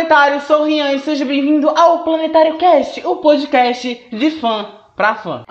planetário, sou Rian e seja bem-vindo ao Planetário Cast, o podcast de fã pra fã.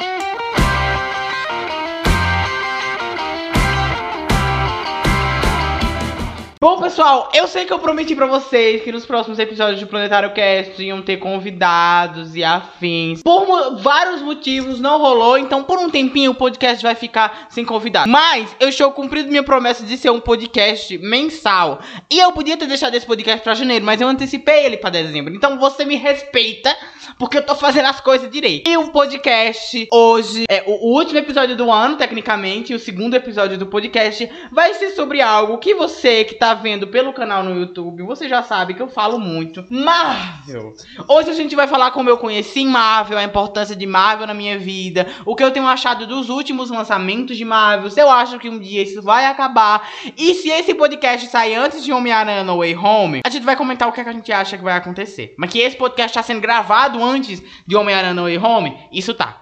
Bom, pessoal, eu sei que eu prometi pra vocês que nos próximos episódios do Planetário Cast iam ter convidados e afins. Por vários motivos não rolou, então por um tempinho o podcast vai ficar sem convidado. Mas eu estou cumprindo minha promessa de ser um podcast mensal. E eu podia ter deixado esse podcast pra janeiro, mas eu antecipei ele pra dezembro. Então você me respeita, porque eu tô fazendo as coisas direito. E o podcast hoje é o último episódio do ano, tecnicamente, e o segundo episódio do podcast vai ser sobre algo que você que tá vendo pelo canal no YouTube, você já sabe que eu falo muito. Marvel! Hoje a gente vai falar como eu conheci Marvel, a importância de Marvel na minha vida, o que eu tenho achado dos últimos lançamentos de Marvel, se eu acho que um dia isso vai acabar, e se esse podcast sair antes de Homem-Aranha No Way Home, a gente vai comentar o que, é que a gente acha que vai acontecer. Mas que esse podcast tá sendo gravado antes de Homem-Aranha No Way Home, isso tá.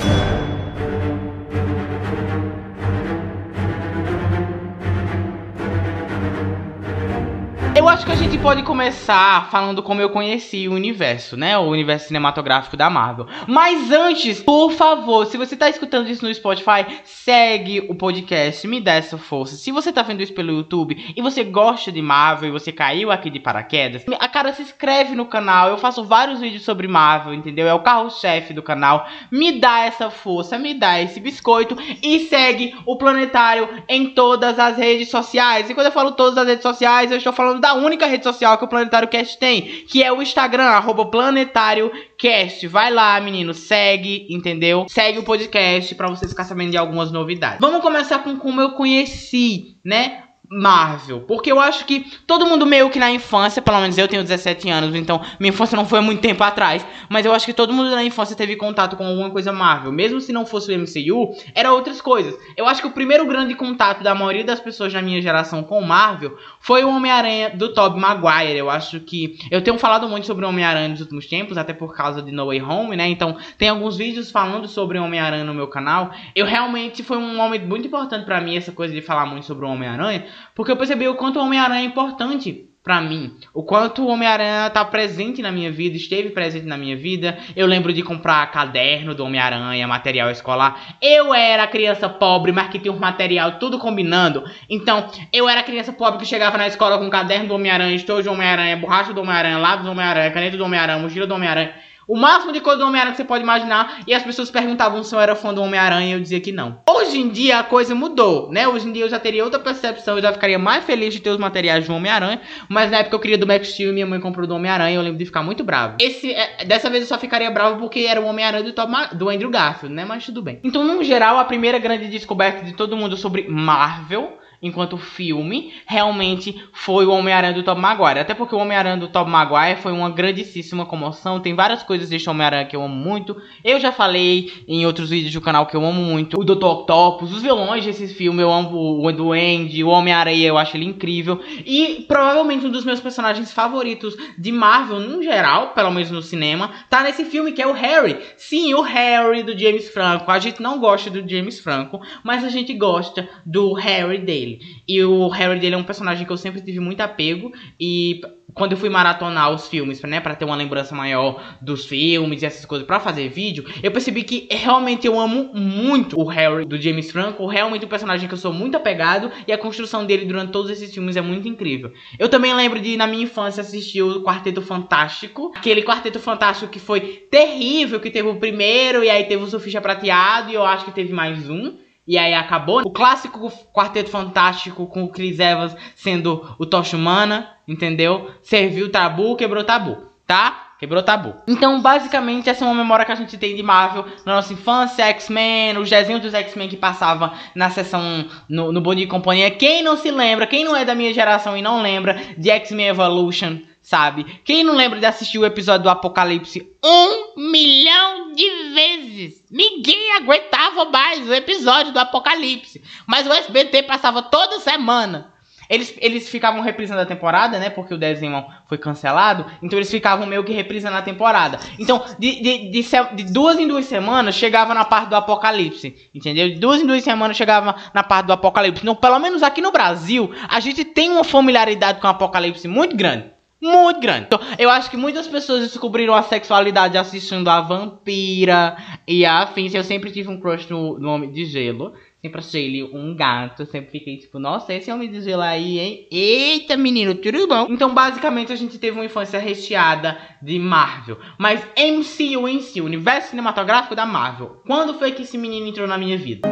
Eu acho que a gente pode começar falando como eu conheci o universo, né? O universo cinematográfico da Marvel. Mas antes, por favor, se você tá escutando isso no Spotify, segue o podcast, me dá essa força. Se você tá vendo isso pelo YouTube e você gosta de Marvel e você caiu aqui de paraquedas, a cara se inscreve no canal. Eu faço vários vídeos sobre Marvel, entendeu? É o carro-chefe do canal. Me dá essa força, me dá esse biscoito e segue o Planetário em todas as redes sociais. E quando eu falo todas as redes sociais, eu estou falando da única rede social que o Planetário Cast tem, que é o Instagram, arroba Planetário Cast. Vai lá, menino, segue, entendeu? Segue o podcast pra vocês ficarem sabendo de algumas novidades. Vamos começar com como eu conheci, né? Marvel, porque eu acho que todo mundo meio que na infância, pelo menos eu tenho 17 anos, então minha infância não foi muito tempo atrás, mas eu acho que todo mundo na infância teve contato com alguma coisa Marvel, mesmo se não fosse o MCU, era outras coisas. Eu acho que o primeiro grande contato da maioria das pessoas da minha geração com Marvel foi o Homem-Aranha do Tobey Maguire. Eu acho que eu tenho falado muito sobre o Homem-Aranha nos últimos tempos, até por causa de No Way Home, né? Então, tem alguns vídeos falando sobre o Homem-Aranha no meu canal. Eu realmente foi um momento muito importante pra mim essa coisa de falar muito sobre o Homem-Aranha, porque eu percebi o quanto o Homem-Aranha é importante pra mim. O quanto o Homem-Aranha tá presente na minha vida, esteve presente na minha vida. Eu lembro de comprar caderno do Homem-Aranha, material escolar. Eu era criança pobre, mas que tinha um material tudo combinando. Então, eu era criança pobre que chegava na escola com caderno do Homem-Aranha, estojo do Homem-Aranha, borracha do Homem-Aranha, lápis do Homem-Aranha, caneta do Homem-Aranha, mochila do Homem-Aranha. O máximo de coisa do Homem-Aranha que você pode imaginar. E as pessoas perguntavam se eu era fã do Homem-Aranha e eu dizia que não. Hoje em dia a coisa mudou, né? Hoje em dia eu já teria outra percepção. Eu já ficaria mais feliz de ter os materiais do Homem-Aranha. Mas na época eu queria do Max Steel e minha mãe comprou do Homem-Aranha. Eu lembro de ficar muito bravo. Esse, é, dessa vez eu só ficaria bravo porque era o Homem-Aranha do, Tom do Andrew Garfield, né? Mas tudo bem. Então, no geral, a primeira grande descoberta de todo mundo sobre Marvel enquanto filme, realmente foi o Homem-Aranha do Tobey Maguire. Até porque o Homem-Aranha do Tobey Maguire foi uma grandíssima comoção. Tem várias coisas deste Homem-Aranha que eu amo muito. Eu já falei em outros vídeos do canal que eu amo muito. O Dr. Octopus, os vilões desse filme, eu amo o Duende, o Homem-Aranha, eu acho ele incrível. E provavelmente um dos meus personagens favoritos de Marvel, no geral, pelo menos no cinema, tá nesse filme que é o Harry. Sim, o Harry do James Franco. A gente não gosta do James Franco, mas a gente gosta do Harry dele. E o Harry dele é um personagem que eu sempre tive muito apego. E quando eu fui maratonar os filmes, né, para ter uma lembrança maior dos filmes e essas coisas para fazer vídeo, eu percebi que realmente eu amo muito o Harry do James Franco, realmente um personagem que eu sou muito apegado e a construção dele durante todos esses filmes é muito incrível. Eu também lembro de na minha infância assistir o Quarteto Fantástico, aquele Quarteto Fantástico que foi terrível, que teve o primeiro e aí teve o Surfista Prateado e eu acho que teve mais um. E aí acabou. O clássico Quarteto Fantástico com o Chris Evans sendo o Tocha Humana, entendeu? Serviu tabu, quebrou tabu, tá? Quebrou tabu. Então, basicamente, essa é uma memória que a gente tem de Marvel na nossa infância, X-Men, os desenhos dos X-Men que passava na sessão no, no e Companhia. Quem não se lembra, quem não é da minha geração e não lembra de X-Men Evolution, sabe? Quem não lembra de assistir o episódio do Apocalipse um milhão de vezes? Ninguém aguentava mais o episódio do Apocalipse. Mas o SBT passava toda semana. Eles, eles ficavam reprisando a temporada, né? Porque o desenho foi cancelado. Então eles ficavam meio que reprisando a temporada. Então, de, de, de, de duas em duas semanas, chegava na parte do apocalipse. Entendeu? De duas em duas semanas chegava na parte do apocalipse. Então, pelo menos aqui no Brasil, a gente tem uma familiaridade com o apocalipse muito grande. muito grande. Então, eu acho que muitas pessoas descobriram a sexualidade assistindo a Vampira e a afins. Eu sempre tive um crush no, no Homem de Gelo. Sempre achei ele um gato. Sempre fiquei tipo, nossa, esse Homem de Gelo aí, hein? Eita, menino, tudo bom? Então, basicamente, a gente teve uma infância recheada de Marvel. Mas MCU em si, o universo cinematográfico da Marvel. Quando foi que esse menino entrou na minha vida?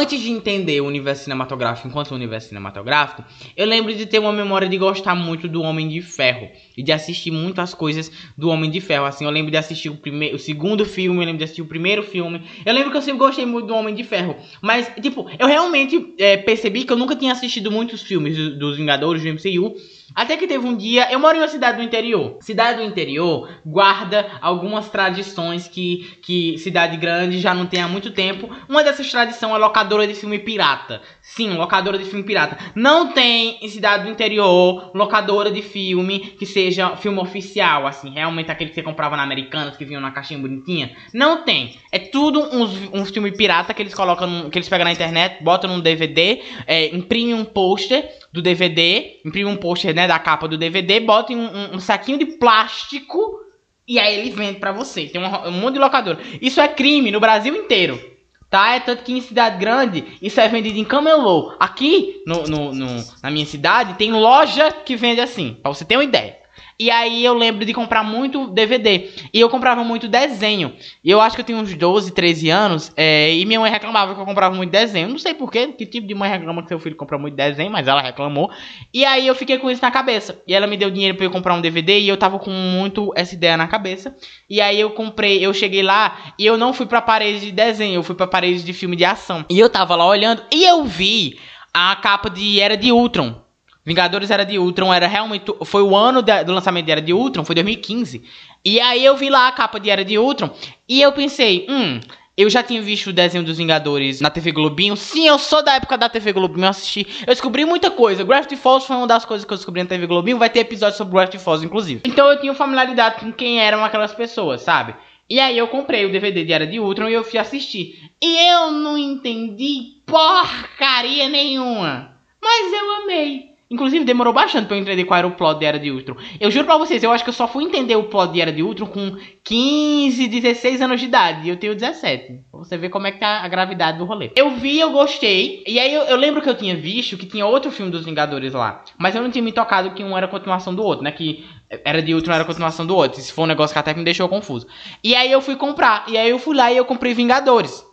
Antes de entender o universo cinematográfico enquanto universo cinematográfico, eu lembro de ter uma memória de gostar muito do Homem de Ferro e de assistir muitas coisas do Homem de Ferro. Assim, eu lembro de assistir o, primeiro, o segundo filme, eu lembro de assistir o primeiro filme. Eu lembro que eu sempre gostei muito do Homem de Ferro. Mas, tipo, eu realmente é, percebi que eu nunca tinha assistido muitos filmes dos Vingadores do MCU. Até que teve um dia, eu moro em uma cidade do interior. Cidade do interior guarda algumas tradições que, que cidade grande já não tem há muito tempo. Uma dessas tradições é locadora de filme pirata. Sim, locadora de filme pirata. Não tem em cidade do interior locadora de filme que seja filme oficial, assim, realmente aquele que você comprava na Americanas que vinha na caixinha bonitinha. Não tem. É tudo uns, uns filme pirata que eles colocam, que eles pegam na internet, botam num DVD, é, imprimem um pôster do DVD, imprime um pôster, né, da capa do DVD, bota em um, um, um, saquinho de plástico e aí ele vende para você. Tem um, um monte de locador. Isso é crime no Brasil inteiro. Tá? É tanto que em cidade grande isso é vendido em camelô. Aqui no, no, no, na minha cidade tem loja que vende assim, pra você ter uma ideia. E aí eu lembro de comprar muito DVD. E eu comprava muito desenho. E eu acho que eu tinha uns 12, 13 anos. É, e minha mãe reclamava que eu comprava muito desenho. Não sei porquê, que tipo de mãe reclama que seu filho compra muito desenho, mas ela reclamou. E aí eu fiquei com isso na cabeça. E ela me deu dinheiro para eu comprar um DVD. E eu tava com muito essa ideia na cabeça. E aí eu comprei, eu cheguei lá e eu não fui pra parede de desenho, eu fui pra parede de filme de ação. E eu tava lá olhando e eu vi a capa de Era de Ultron. Vingadores Era de Ultron era realmente. Foi o ano do lançamento de Era de Ultron, foi 2015. E aí eu vi lá a capa de Era de Ultron e eu pensei, hum. Eu já tinha visto o desenho dos Vingadores na TV Globinho. Sim, eu sou da época da TV Globinho, eu assisti. Eu descobri muita coisa. Gravity Falls foi uma das coisas que eu descobri na TV Globinho. Vai ter episódio sobre Gravity Falls, inclusive. Então eu tinha familiaridade com quem eram aquelas pessoas, sabe? E aí eu comprei o DVD de Era de Ultron e eu fui assistir. E eu não entendi porcaria nenhuma. Mas eu amei. Inclusive, demorou bastante pra eu entender qual era o plot de Era de Ultron. Eu juro pra vocês, eu acho que eu só fui entender o plot de Era de Ultron com 15, 16 anos de idade. E eu tenho 17. Pra você ver como é que tá a gravidade do rolê. Eu vi, eu gostei. E aí eu, eu, lembro que eu tinha visto que tinha outro filme dos Vingadores lá. Mas eu não tinha me tocado que um era continuação do outro, né? Que Era de Ultron era continuação do outro. Isso foi um negócio que até me deixou confuso. E aí eu fui comprar. E aí eu fui lá e eu comprei Vingadores.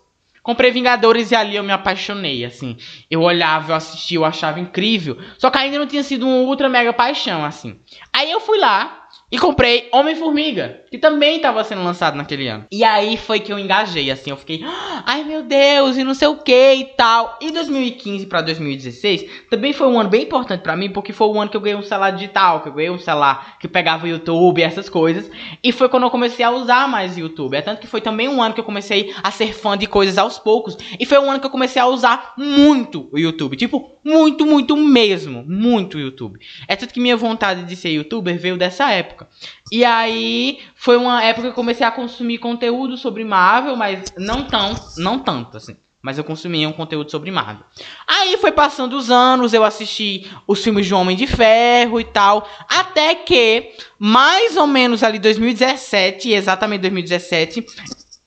Comprei Vingadores e ali eu me apaixonei, assim. Eu olhava, eu assistia, eu achava incrível. Só que ainda não tinha sido um ultra mega paixão, assim. Aí eu fui lá, e comprei Homem-Formiga, que também estava sendo lançado naquele ano. E aí foi que eu engajei, assim, eu fiquei, ai meu Deus, e não sei o que e tal. E 2015 para 2016 também foi um ano bem importante para mim, porque foi o ano que eu ganhei um celular digital, que eu ganhei um celular que pegava o YouTube e essas coisas. E foi quando eu comecei a usar mais YouTube. É tanto que foi também um ano que eu comecei a ser fã de coisas aos poucos. E foi um ano que eu comecei a usar muito o YouTube. Tipo, muito, muito mesmo. Muito YouTube. É tanto que minha vontade de ser youtuber veio dessa época. E aí foi uma época que eu comecei a consumir conteúdo sobre Marvel, mas não tão, não tanto assim. Mas eu consumia um conteúdo sobre Marvel. Aí foi passando os anos, eu assisti os filmes de Homem de Ferro e tal. Até que, mais ou menos ali 2017, exatamente 2017,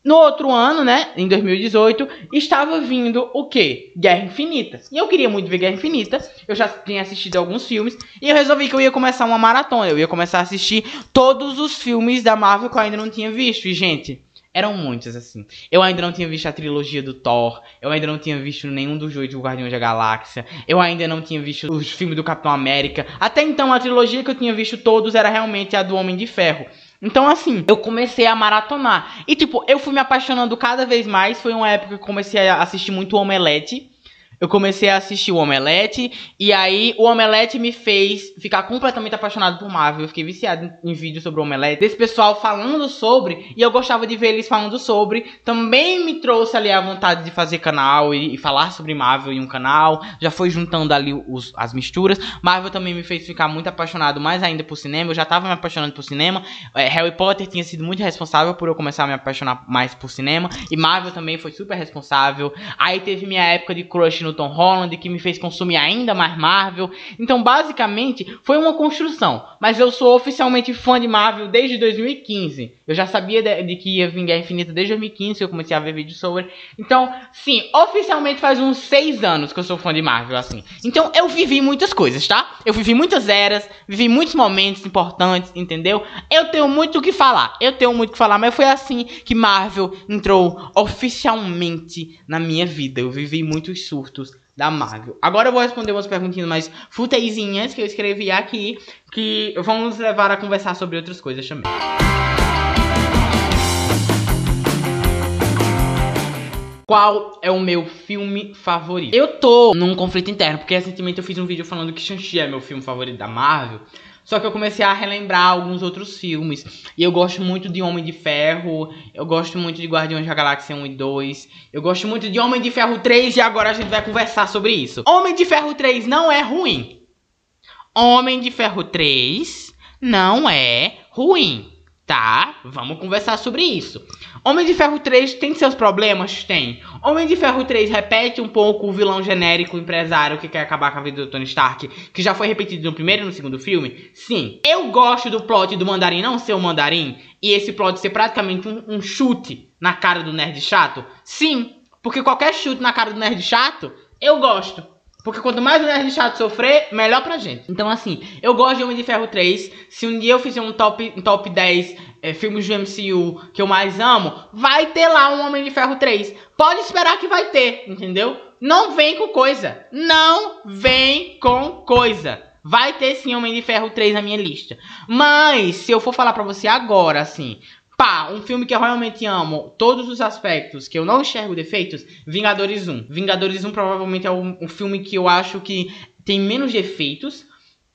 no outro ano, né, em 2018, estava vindo o quê? Guerra Infinita. E eu queria muito ver Guerra Infinita. Eu já tinha assistido alguns filmes e eu resolvi que eu ia começar uma maratona. Eu ia começar a assistir todos os filmes da Marvel que eu ainda não tinha visto. E gente, eram muitos assim. Eu ainda não tinha visto a trilogia do Thor, eu ainda não tinha visto nenhum dos dois do Guardiões da Galáxia, eu ainda não tinha visto os filmes do Capitão América. Até então a trilogia que eu tinha visto todos era realmente a do Homem de Ferro. Então, assim, eu comecei a maratonar. E, tipo, eu fui me apaixonando cada vez mais. Foi uma época que eu comecei a assistir muito Omelete eu comecei a assistir o Omelete, e aí o Omelete me fez ficar completamente apaixonado por Marvel. Eu fiquei viciado em, vídeos sobre o Omelete, desse pessoal falando sobre, e eu gostava de ver eles falando sobre. Também me trouxe ali a vontade de fazer canal e, e falar sobre Marvel em um canal. Já foi juntando ali os, as misturas. Marvel também me fez ficar muito apaixonado mais ainda por cinema. Eu já tava me apaixonando por cinema. É, Harry Potter tinha sido muito responsável por eu começar a me apaixonar mais por cinema. E Marvel também foi super responsável. Aí teve minha época de crush no no Tom Holland, que me fez consumir ainda mais Marvel. Então, basicamente, foi uma construção. Mas eu sou oficialmente fã de Marvel desde 2015. Eu já sabia de, de que ia vir Guerra Infinita desde 2015, que eu comecei a ver vídeos sobre. Então, sim, oficialmente faz uns 6 anos que eu sou fã de Marvel, assim. Então, eu vivi muitas coisas, tá? Eu vivi muitas eras, vivi muitos momentos importantes, entendeu? Eu tenho muito o que falar. Eu tenho muito o que falar, mas foi assim que Marvel entrou oficialmente na minha vida. Eu vivi muitos surtos da Marvel. Agora eu vou responder umas perguntinhas mais futeizinhas que eu escrevi aqui, que vão nos levar a conversar sobre outras coisas também. Qual é o meu filme favorito? Eu tô num conflito interno, porque recentemente eu fiz um vídeo falando que Shang-Chi é meu filme favorito da Marvel. Só que eu comecei a relembrar alguns outros filmes. E eu gosto muito de Homem de Ferro. Eu gosto muito de Guardiões da Galáxia 1 e 2. Eu gosto muito de Homem de Ferro 3 e agora a gente vai conversar sobre isso. Homem de Ferro 3 não é ruim. Homem de Ferro 3 não é ruim. Tá, vamos conversar sobre isso. Homem de Ferro 3 tem seus problemas? Tem. Homem de Ferro 3 repete um pouco o vilão genérico empresário que quer acabar com a vida do Tony Stark, que já foi repetido no primeiro e no segundo filme? Sim. Eu gosto do plot do Mandarim não ser o Mandarim e esse plot ser praticamente um, um chute na cara do nerd chato? Sim. Porque qualquer chute na cara do nerd chato, eu gosto. Porque quanto mais o Nerd Chato sofrer, melhor pra gente. Então, assim, eu gosto de Homem de Ferro 3. Se um dia eu fizer um top, um top 10 é, filmes do MCU que eu mais amo, vai ter lá um Homem de Ferro 3. Pode esperar que vai ter, entendeu? Não vem com coisa. Não vem com coisa. Vai ter sim Homem de Ferro 3 na minha lista. Mas, se eu for falar pra você agora, assim, Pá, um filme que eu realmente amo, todos os aspectos, que eu não enxergo defeitos, Vingadores 1. Vingadores 1 provavelmente é um, um filme que eu acho que tem menos defeitos,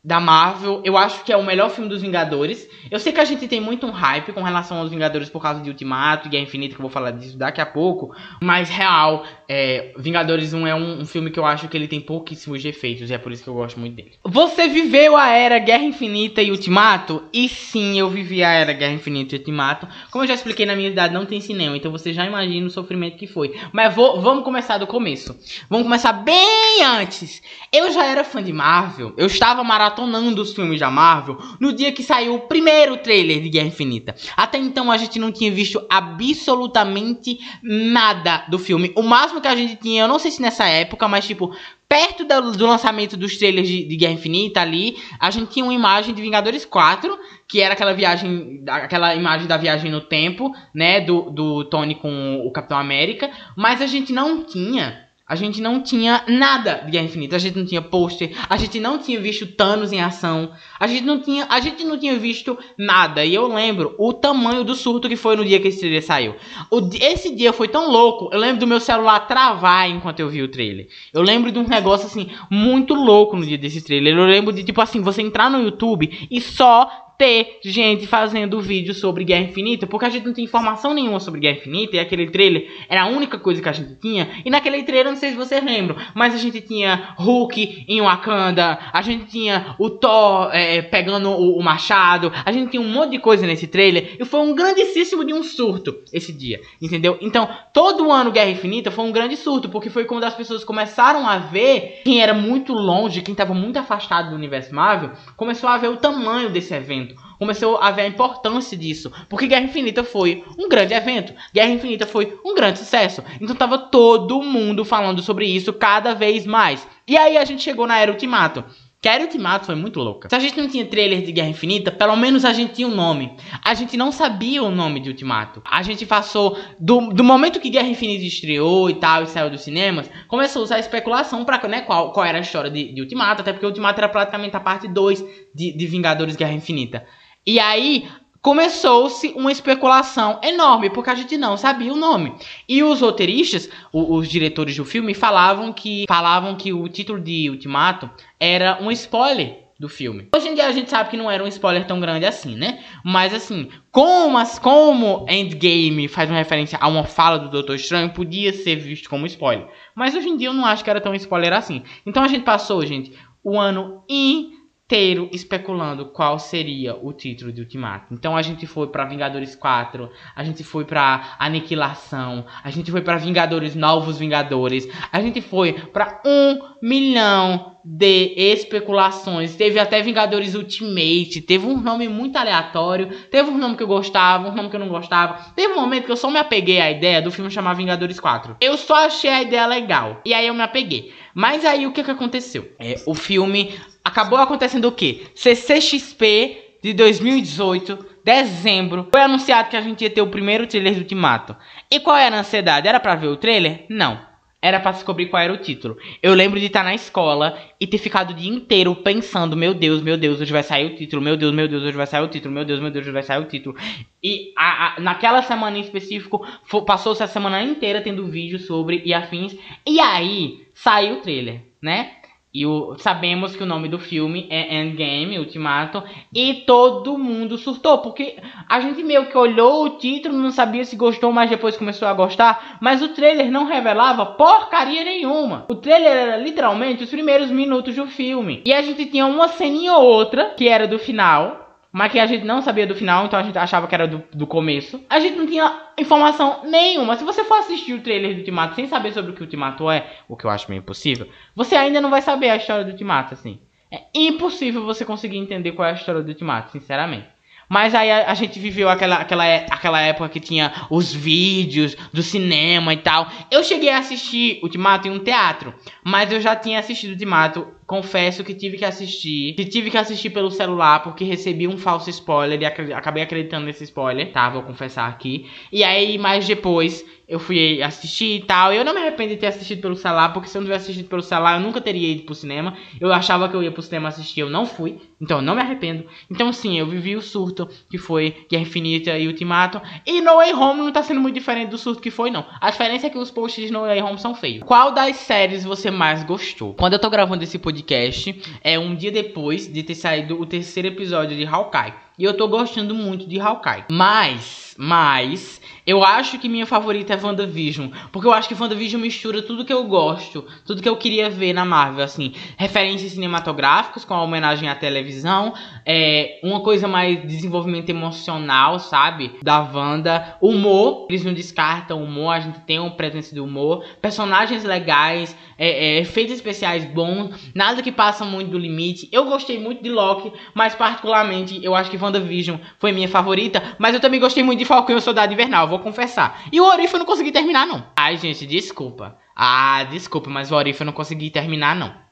da Marvel. Eu acho que é o melhor filme dos Vingadores. Eu sei que a gente tem muito um hype com relação aos Vingadores por causa de Ultimato e Guerra Infinita, que eu vou falar disso daqui a pouco. Mas, real, é, Vingadores 1 é um, um, filme que eu acho que ele tem pouquíssimos defeitos. E é por isso que eu gosto muito dele. Você viveu a era Guerra Infinita e Ultimato? E sim, eu vivi a era Guerra Infinita e Ultimato. Como eu já expliquei na minha idade, não tem cinema. Então você já imagina o sofrimento que foi. Mas vou, vamos começar do começo. Vamos começar bem antes. Eu já era fã de Marvel. Eu estava maratonando maratonando os filmes da Marvel no dia que saiu o primeiro trailer de Guerra Infinita. Até então a gente não tinha visto absolutamente nada do filme. O máximo que a gente tinha, eu não sei se nessa época, mas tipo, perto do, lançamento dos trailers de, de, Guerra Infinita ali, a gente tinha uma imagem de Vingadores 4, que era aquela viagem, aquela imagem da viagem no tempo, né, do, do Tony com o Capitão América, mas a gente não tinha a gente não tinha nada de Guerra Infinita. A gente não tinha pôster. A gente não tinha visto Thanos em ação. A gente não tinha, a gente não tinha visto nada. E eu lembro o tamanho do surto que foi no dia que esse trailer saiu. O, esse dia foi tão louco. Eu lembro do meu celular travar enquanto eu vi o trailer. Eu lembro de um negócio assim muito louco no dia desse trailer. Eu lembro de tipo assim, você entrar no YouTube e só ter gente fazendo vídeo sobre Guerra Infinita, porque a gente não tinha informação nenhuma sobre Guerra Infinita, e aquele trailer era a única coisa que a gente tinha. E naquele trailer, não sei se vocês lembram, mas a gente tinha Hulk em Wakanda, a gente tinha o Thor é, pegando o, o, machado, a gente tinha um monte de coisa nesse trailer, e foi um grandíssimo de um surto esse dia, entendeu? Então, todo ano Guerra Infinita foi um grande surto, porque foi quando as pessoas começaram a ver quem era muito longe, quem estava muito afastado do universo Marvel, começou a ver o tamanho desse evento começou a ver a importância disso. Porque Guerra Infinita foi um grande evento. Guerra Infinita foi um grande sucesso. Então tava todo mundo falando sobre isso cada vez mais. E aí a gente chegou na Era Ultimato. Que a Era Ultimato foi muito louca. Se a gente não tinha trailer de Guerra Infinita, pelo menos a gente tinha um nome. A gente não sabia o nome de Ultimato. A gente passou, do, do momento que Guerra Infinita estreou e tal, e saiu dos cinemas, começou a usar especulação pra né, qual, qual era a história de, de Ultimato, até porque Ultimato era praticamente a parte 2 de, de Vingadores Guerra Infinita. E aí começou-se uma especulação enorme, porque a gente não sabia o nome. E os roteiristas, os, os diretores do filme, falavam que falavam que o título de Ultimato era um spoiler do filme. Hoje em dia a gente sabe que não era um spoiler tão grande assim, né? Mas assim, como, as, como Endgame faz uma referência a uma fala do Doutor Estranho, podia ser visto como spoiler. Mas hoje em dia eu não acho que era tão spoiler assim. Então a gente passou, gente, o ano inteiro inteiro especulando qual seria o título de Ultimato. Então a gente foi para Vingadores 4, a gente foi para Aniquilação, a gente foi para Vingadores Novos Vingadores, a gente foi para um milhão de especulações. Teve até Vingadores Ultimate, teve um nome muito aleatório, teve um nome que eu gostava, um nome que eu não gostava. Teve um momento que eu só me apeguei à ideia do filme chamar Vingadores 4. Eu só achei a ideia legal. E aí eu me apeguei. Mas aí o que, que aconteceu? É, o filme acabou acontecendo o quê? CCXP de 2018, dezembro, foi anunciado que a gente ia ter o primeiro trailer do Ultimato. E qual era a ansiedade? Era para ver o trailer? Não. Era para descobrir qual era o título. Eu lembro de estar na escola e ter ficado o dia inteiro pensando: Meu Deus, meu Deus, hoje vai sair o título. Meu Deus, meu Deus, hoje vai sair o título. Meu Deus, meu Deus, hoje vai sair o título. E a, a, naquela semana em específico, passou-se a semana inteira tendo vídeo sobre e afins. E aí saiu o trailer, né? E o, sabemos que o nome do filme é Endgame, Ultimato, e todo mundo surtou, porque a gente meio que olhou o título, não sabia se gostou, mas depois começou a gostar, mas o trailer não revelava porcaria nenhuma. O trailer era literalmente os primeiros minutos do filme. E a gente tinha uma ceninha ou outra, que era do final, mas que a gente não sabia do final, então a gente achava que era do, do começo. A gente não tinha informação nenhuma. Se você for assistir o trailer do Ultimato sem saber sobre o que o Ultimato é, o que eu acho meio impossível, você ainda não vai saber a história do Ultimato, assim. É impossível você conseguir entender qual é a história do Ultimato, sinceramente. Mas aí a, a, gente viveu aquela, aquela, é, aquela época que tinha os vídeos do cinema e tal. Eu cheguei a assistir Ultimato em um teatro, mas eu já tinha assistido Ultimato confesso que tive que assistir. Que tive que assistir pelo celular porque recebi um falso spoiler e acabei acreditando nesse spoiler, tá? Vou confessar aqui. E aí, mais depois, eu fui assistir e tal. Eu não me arrependo de ter assistido pelo celular, porque se eu não tivesse assistido pelo celular, eu nunca teria ido pro cinema. Eu achava que eu ia pro cinema assistir, eu não fui. Então não me arrependo. Então sim, eu vivi o surto que foi Guerra Infinita e Ultimato. E No Way Home não tá sendo muito diferente do surto que foi, não. A diferença é que os posts de No Way Home são feios. Qual das séries você mais gostou? Quando eu tô gravando esse podcast, podcast é um dia depois de ter saído o terceiro episódio de Hawkeye. E eu tô gostando muito de Hawkeye. Mas, mas, eu acho que minha favorita é WandaVision. Porque eu acho que WandaVision mistura tudo que eu gosto, tudo que eu queria ver na Marvel, assim. Referências cinematográficas com a homenagem à televisão. É, uma coisa mais desenvolvimento emocional, sabe? Da Wanda. Humor, eles não descartam humor, a gente tem uma presença de humor. Personagens legais, é, é, efeitos especiais bons, nada que passa muito do limite. Eu gostei muito de Loki, mas particularmente eu acho que WandaVision foi minha favorita, mas eu também gostei muito de Falcão e o Soldado Invernal, vou confessar. E o Orif eu não consegui terminar, não. Ai, gente, desculpa. Ah, desculpa, mas o Orif eu não consegui terminar, não.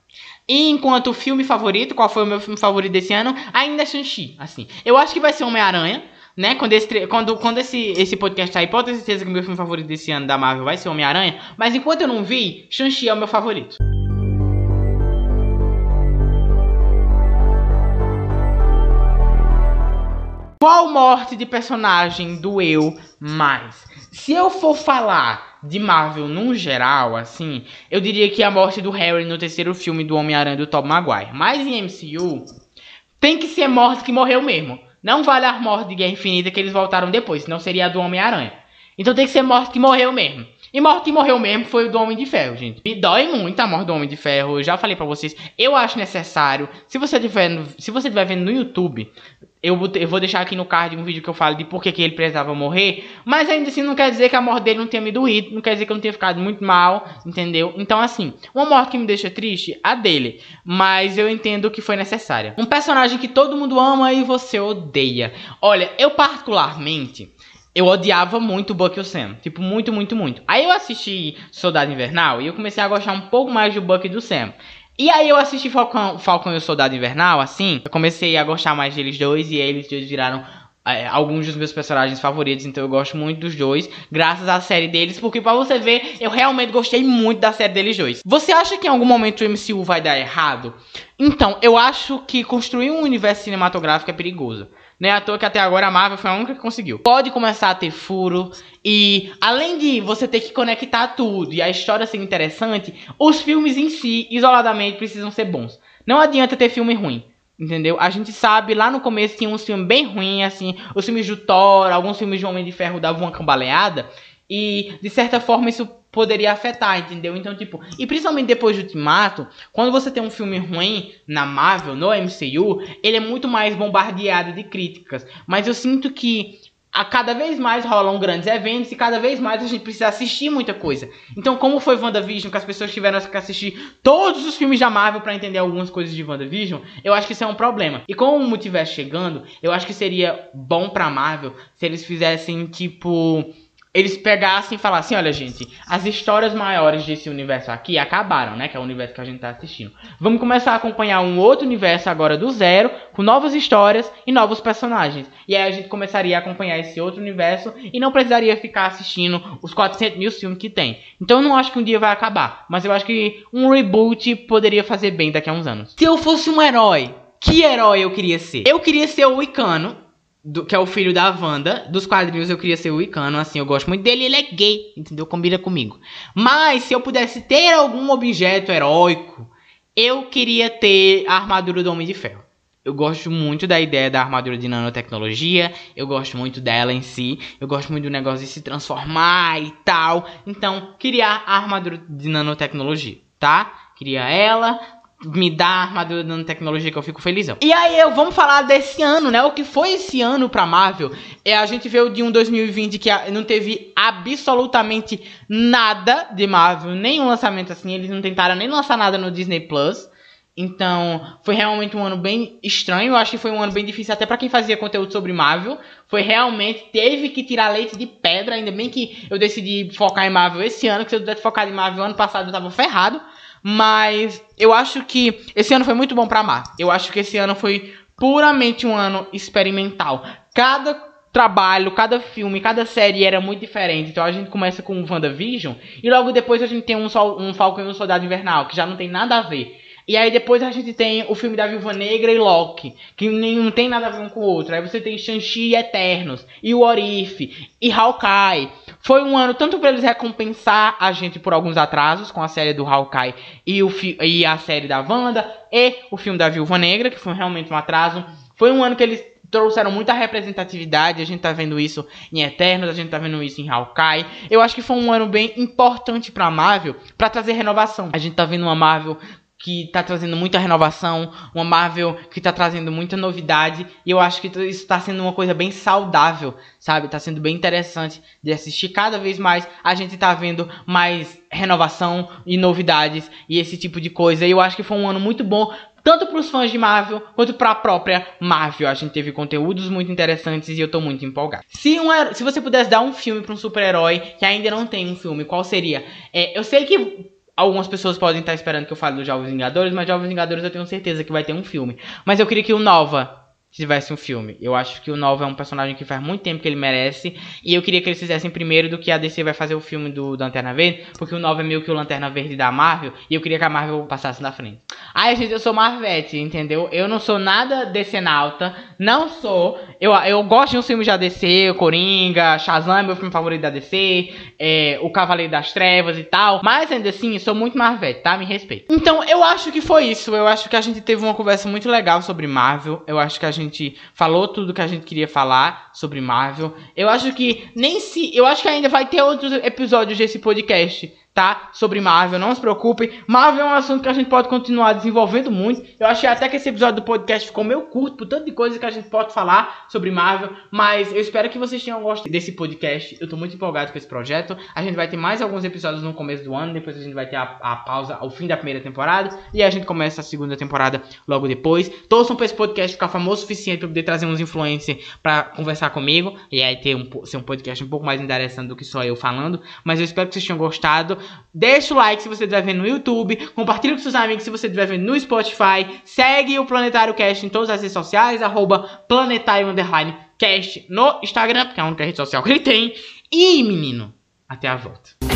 E enquanto filme favorito, qual foi o meu filme favorito desse ano? Ainda é Shang-Chi, assim. Eu acho que vai ser Homem-Aranha, né? Quando, esse, quando, quando esse, esse podcast sair, pode ter certeza que o meu filme favorito desse ano da Marvel vai ser Homem-Aranha. Mas enquanto eu não vi, Shang-Chi é o meu favorito. Qual morte de personagem doeu mais? Se eu for falar de Marvel num geral, assim, eu diria que a morte do Harry no terceiro filme do Homem-Aranha do Tobey Maguire. Mas em MCU, tem que ser morte que morreu mesmo. Não vale a morte de Guerra Infinita que eles voltaram depois, senão seria a do Homem-Aranha. Então tem que ser morte que morreu mesmo. E morte que morreu mesmo foi o do Homem de Ferro, gente. Me dói muito a morte do Homem de Ferro. Eu já falei para vocês. Eu acho necessário. Se você estiver se você estiver vendo no YouTube, eu vou, eu vou deixar aqui no card um vídeo que eu falo de por que, que ele precisava morrer. Mas ainda assim não quer dizer que a morte dele não tenha me doído. Não quer dizer que eu não tenha ficado muito mal. Entendeu? Então, assim, uma morte que me deixa triste, a dele. Mas eu entendo que foi necessária. Um personagem que todo mundo ama e você odeia. Olha, eu particularmente eu odiava muito o Buck e o Sam. Tipo, muito, muito, muito. Aí eu assisti Soldado Invernal e eu comecei a gostar um pouco mais do Buck e do Sam. E aí eu assisti Falcão, Falcão e o Soldado Invernal, assim, eu comecei a gostar mais deles dois e eles dois viraram é, alguns dos meus personagens favoritos, então eu gosto muito dos dois, graças à série deles, porque para você ver, eu realmente gostei muito da série deles dois. Você acha que em algum momento o MCU vai dar errado? Então, eu acho que construir um universo cinematográfico é perigoso. Não é à toa que até agora a Marvel foi a única que conseguiu. Pode começar a ter furo. E além de você ter que conectar tudo e a história ser interessante, os filmes em si, isoladamente, precisam ser bons. Não adianta ter filme ruim. Entendeu? A gente sabe, lá no começo tinha uns filmes bem ruins, assim, os filmes do Thor, alguns filmes de Homem de Ferro davam uma cambaleada. E, de certa forma, isso poderia afetar, entendeu? Então, tipo, e principalmente depois do Ultimato, quando você tem um filme ruim na Marvel, no MCU, ele é muito mais bombardeado de críticas. Mas eu sinto que a cada vez mais rolam grandes eventos e cada vez mais a gente precisa assistir muita coisa. Então, como foi WandaVision, que as pessoas tiveram que assistir todos os filmes da Marvel para entender algumas coisas de WandaVision, eu acho que isso é um problema. E com o multiverso chegando, eu acho que seria bom pra Marvel se eles fizessem, tipo eles pegassem e falassem, olha gente, as histórias maiores desse universo aqui acabaram, né? Que é o universo que a gente tá assistindo. Vamos começar a acompanhar um outro universo agora do zero, com novas histórias e novos personagens. E aí a gente começaria a acompanhar esse outro universo e não precisaria ficar assistindo os 400 mil filmes que tem. Então eu não acho que um dia vai acabar, mas eu acho que um reboot poderia fazer bem daqui a uns anos. Se eu fosse um herói, que herói eu queria ser? Eu queria ser o Icano, do, que é o filho da Wanda. Dos quadrinhos eu queria ser o Icano, assim, eu gosto muito dele, ele é gay, entendeu? Combina comigo. Mas se eu pudesse ter algum objeto heróico, eu queria ter a armadura do Homem de Ferro. Eu gosto muito da ideia da armadura de nanotecnologia, eu gosto muito dela em si, eu gosto muito do negócio de se transformar e tal. Então, criar a armadura de nanotecnologia, tá? Queria ela, me dá a armadura dando tecnologia que eu fico felizão. E aí, eu, vamos falar desse ano, né? O que foi esse ano pra Marvel? É, a gente veio de um 2020 que não teve absolutamente nada de Marvel, nenhum lançamento assim. Eles não tentaram nem lançar nada no Disney Plus. Então, foi realmente um ano bem estranho. Eu acho que foi um ano bem difícil até para quem fazia conteúdo sobre Marvel. Foi realmente, teve que tirar leite de pedra. Ainda bem que eu decidi focar em Marvel esse ano, que se eu tivesse focado em Marvel ano passado eu tava ferrado. Mas eu acho que esse ano foi muito bom pra Mar. Eu acho que esse ano foi puramente um ano experimental. Cada trabalho, cada filme, cada série era muito diferente. Então a gente começa com o WandaVision e logo depois a gente tem um, sol, um Falcon e um Soldado Invernal, que já não tem nada a ver. E aí depois a gente tem o filme da Viúva Negra e Loki, que não tem nada a ver um com o outro. Aí você tem Shang-Chi e Eternos, e o Orif, e Hawkeye. Foi um ano tanto para eles recompensar a gente por alguns atrasos com a série do Hawkeye e, o e a série da Wanda e o filme da Viúva Negra, que foi realmente um atraso. Foi um ano que eles trouxeram muita representatividade, a gente tá vendo isso em Eternos, a gente tá vendo isso em Hawkeye. Eu acho que foi um ano bem importante pra Marvel para trazer renovação. A gente tá vendo uma Marvel que tá trazendo muita renovação, uma Marvel que tá trazendo muita novidade, e eu acho que isso tá sendo uma coisa bem saudável, sabe? Tá sendo bem interessante de assistir cada vez mais. A gente tá vendo mais renovação e novidades e esse tipo de coisa. E eu acho que foi um ano muito bom tanto para os fãs de Marvel quanto para a própria Marvel. A gente teve conteúdos muito interessantes e eu tô muito empolgado. Se, um, se você pudesse dar um filme para um super-herói que ainda não tem um filme, qual seria? É, eu sei que Algumas pessoas podem estar esperando que eu fale dos Jovens Vingadores, mas Jovens Vingadores eu tenho certeza que vai ter um filme. Mas eu queria que o Nova tivesse um filme. Eu acho que o Nova é um personagem que faz muito tempo que ele merece. E eu queria que eles fizessem primeiro do que a DC vai fazer o filme do Lanterna Verde. Porque o Nova é meio que o Lanterna Verde da Marvel. E eu queria que a Marvel passasse na frente. Ai, gente, eu sou Marvete, entendeu? Eu não sou nada decenalta. Não sou. Eu, eu gosto de um filme da DC, Coringa, Shazam é meu filme favorito da DC, é, O Cavaleiro das Trevas e tal. Mas ainda assim, sou muito Marvete, tá? Me respeito. Então, eu acho que foi isso. Eu acho que a gente teve uma conversa muito legal sobre Marvel. Eu acho que a gente falou tudo que a gente queria falar sobre Marvel. Eu acho que nem se. Eu acho que ainda vai ter outros episódios desse podcast tá? Sobre Marvel, não se preocupem. Marvel é um assunto que a gente pode continuar desenvolvendo muito. Eu achei até que esse episódio do podcast ficou meio curto, por tanto de coisa que a gente pode falar sobre Marvel. Mas eu espero que vocês tenham gostado desse podcast. Eu tô muito empolgado com esse projeto. A gente vai ter mais alguns episódios no começo do ano. Depois a gente vai ter a, a pausa ao fim da primeira temporada. E a gente começa a segunda temporada logo depois. Torçam pra esse podcast ficar famoso o suficiente pra poder trazer uns influencers pra conversar comigo. E aí ter um, ser um podcast um pouco mais interessante do que só eu falando. Mas eu espero que vocês tenham gostado. Deixa o like se você estiver vendo no YouTube. Compartilha com seus amigos se você estiver vendo no Spotify. Segue o Planetário Cast em todas as redes sociais. Arroba Planetário Cast no Instagram, porque é a única rede social que ele tem. E, menino, até a volta.